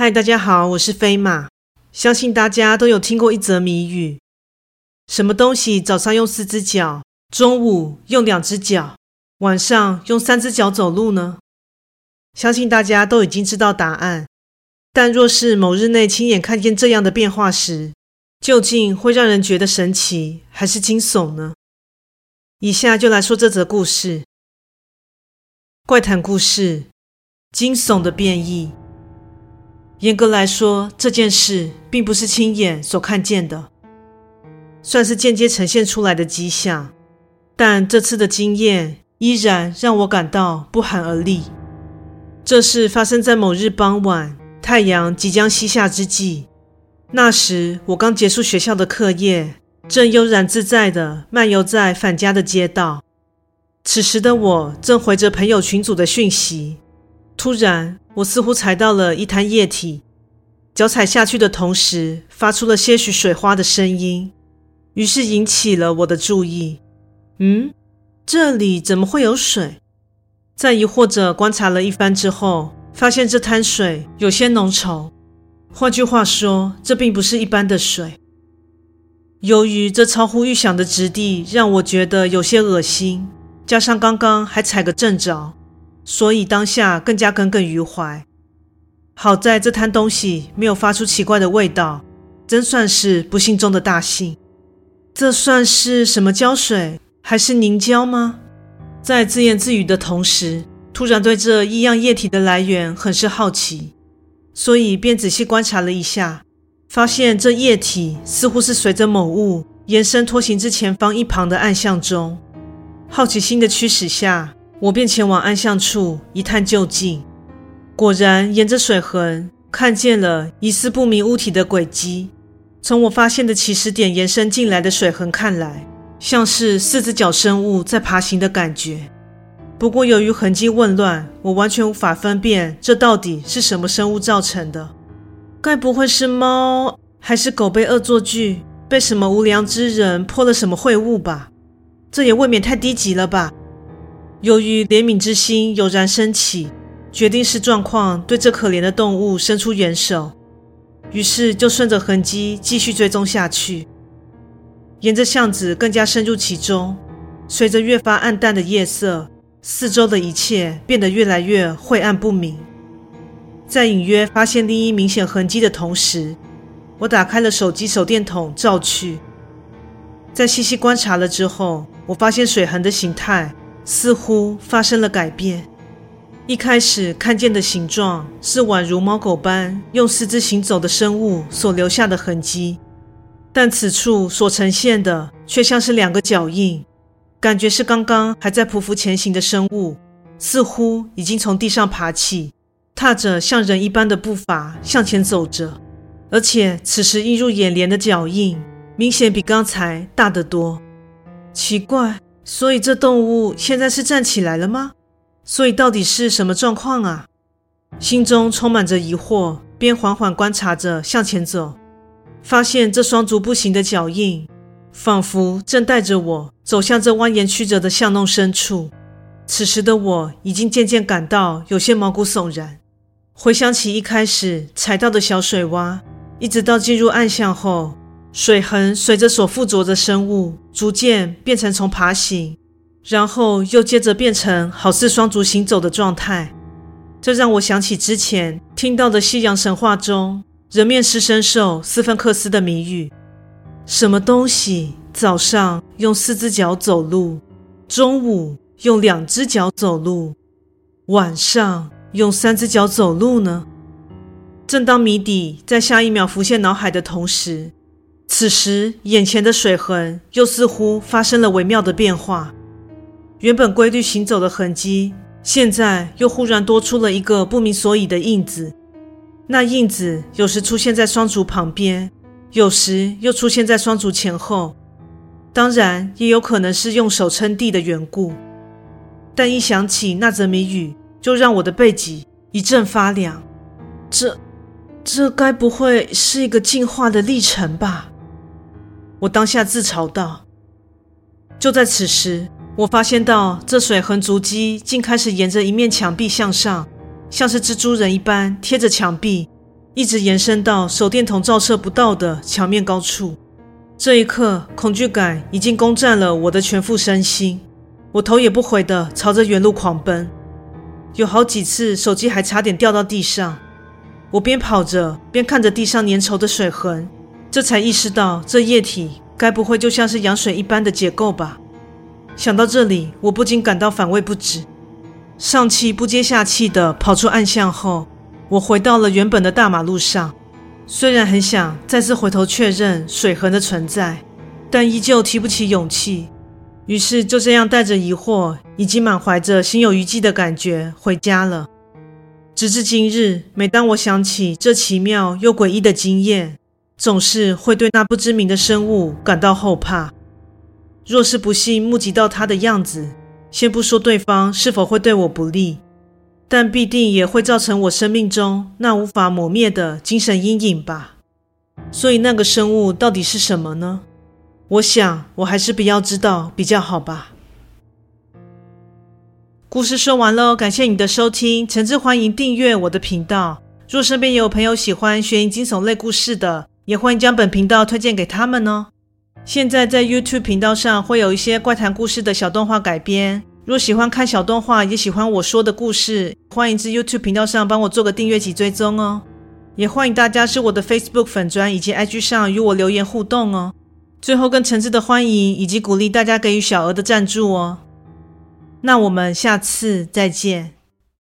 嗨，大家好，我是飞马。相信大家都有听过一则谜语：什么东西早上用四只脚，中午用两只脚，晚上用三只脚走路呢？相信大家都已经知道答案。但若是某日内亲眼看见这样的变化时，究竟会让人觉得神奇还是惊悚呢？以下就来说这则故事：怪谈故事，惊悚的变异。严格来说，这件事并不是亲眼所看见的，算是间接呈现出来的迹象。但这次的经验依然让我感到不寒而栗。这事发生在某日傍晚，太阳即将西下之际。那时我刚结束学校的课业，正悠然自在地漫游在返家的街道。此时的我正回着朋友群组的讯息。突然，我似乎踩到了一滩液体，脚踩下去的同时，发出了些许水花的声音，于是引起了我的注意。嗯，这里怎么会有水？在疑惑着观察了一番之后，发现这滩水有些浓稠。换句话说，这并不是一般的水。由于这超乎预想的质地让我觉得有些恶心，加上刚刚还踩个正着。所以当下更加耿耿于怀。好在这滩东西没有发出奇怪的味道，真算是不幸中的大幸。这算是什么胶水，还是凝胶吗？在自言自语的同时，突然对这异样液体的来源很是好奇，所以便仔细观察了一下，发现这液体似乎是随着某物延伸拖行至前方一旁的暗巷中。好奇心的驱使下。我便前往暗巷处一探究竟，果然沿着水痕看见了疑似不明物体的轨迹。从我发现的起始点延伸进来的水痕看来，像是四只脚生物在爬行的感觉。不过由于痕迹混乱，我完全无法分辨这到底是什么生物造成的。该不会是猫还是狗被恶作剧，被什么无良之人泼了什么秽物吧？这也未免太低级了吧！由于怜悯之心油然升起，决定视状况对这可怜的动物伸出援手，于是就顺着痕迹继续追踪下去。沿着巷子更加深入其中，随着越发暗淡的夜色，四周的一切变得越来越晦暗不明。在隐约发现另一明显痕迹的同时，我打开了手机手电筒照去，在细细观察了之后，我发现水痕的形态。似乎发生了改变。一开始看见的形状是宛如猫狗般用四肢行走的生物所留下的痕迹，但此处所呈现的却像是两个脚印，感觉是刚刚还在匍匐前行的生物，似乎已经从地上爬起，踏着像人一般的步伐向前走着，而且此时映入眼帘的脚印明显比刚才大得多。奇怪。所以这动物现在是站起来了吗？所以到底是什么状况啊？心中充满着疑惑，边缓缓观察着向前走，发现这双足步行的脚印，仿佛正带着我走向这蜿蜒曲折的巷弄深处。此时的我已经渐渐感到有些毛骨悚然，回想起一开始踩到的小水洼，一直到进入暗巷后。水痕随着所附着的生物逐渐变成从爬行，然后又接着变成好似双足行走的状态。这让我想起之前听到的西洋神话中人面狮身兽斯芬克斯的谜语：什么东西早上用四只脚走路，中午用两只脚走路，晚上用三只脚走路呢？正当谜底在下一秒浮现脑海的同时，此时，眼前的水痕又似乎发生了微妙的变化。原本规律行走的痕迹，现在又忽然多出了一个不明所以的印子。那印子有时出现在双足旁边，有时又出现在双足前后。当然，也有可能是用手撑地的缘故。但一想起那则谜语，就让我的背脊一阵发凉。这，这该不会是一个进化的历程吧？我当下自嘲道。就在此时，我发现到这水痕足迹竟开始沿着一面墙壁向上，像是蜘蛛人一般贴着墙壁，一直延伸到手电筒照射不到的墙面高处。这一刻，恐惧感已经攻占了我的全副身心。我头也不回地朝着原路狂奔，有好几次手机还差点掉到地上。我边跑着边看着地上粘稠的水痕，这才意识到这液体该不会就像是羊水一般的结构吧？想到这里，我不禁感到反胃不止。上气不接下气地跑出暗巷后，我回到了原本的大马路上。虽然很想再次回头确认水痕的存在，但依旧提不起勇气。于是就这样带着疑惑以及满怀着心有余悸的感觉回家了。直至今日，每当我想起这奇妙又诡异的经验，总是会对那不知名的生物感到后怕。若是不幸目击到它的样子，先不说对方是否会对我不利。但必定也会造成我生命中那无法磨灭的精神阴影吧。所以那个生物到底是什么呢？我想我还是不要知道比较好吧。故事说完喽，感谢你的收听，诚挚欢迎订阅我的频道。若身边有朋友喜欢悬疑惊悚类故事的，也欢迎将本频道推荐给他们哦。现在在 YouTube 频道上会有一些怪谈故事的小动画改编。若喜欢看小动画，也喜欢我说的故事，欢迎至 YouTube 频道上帮我做个订阅及追踪哦。也欢迎大家至我的 Facebook 粉砖以及 IG 上与我留言互动哦。最后，更诚挚的欢迎以及鼓励大家给予小额的赞助哦。那我们下次再见。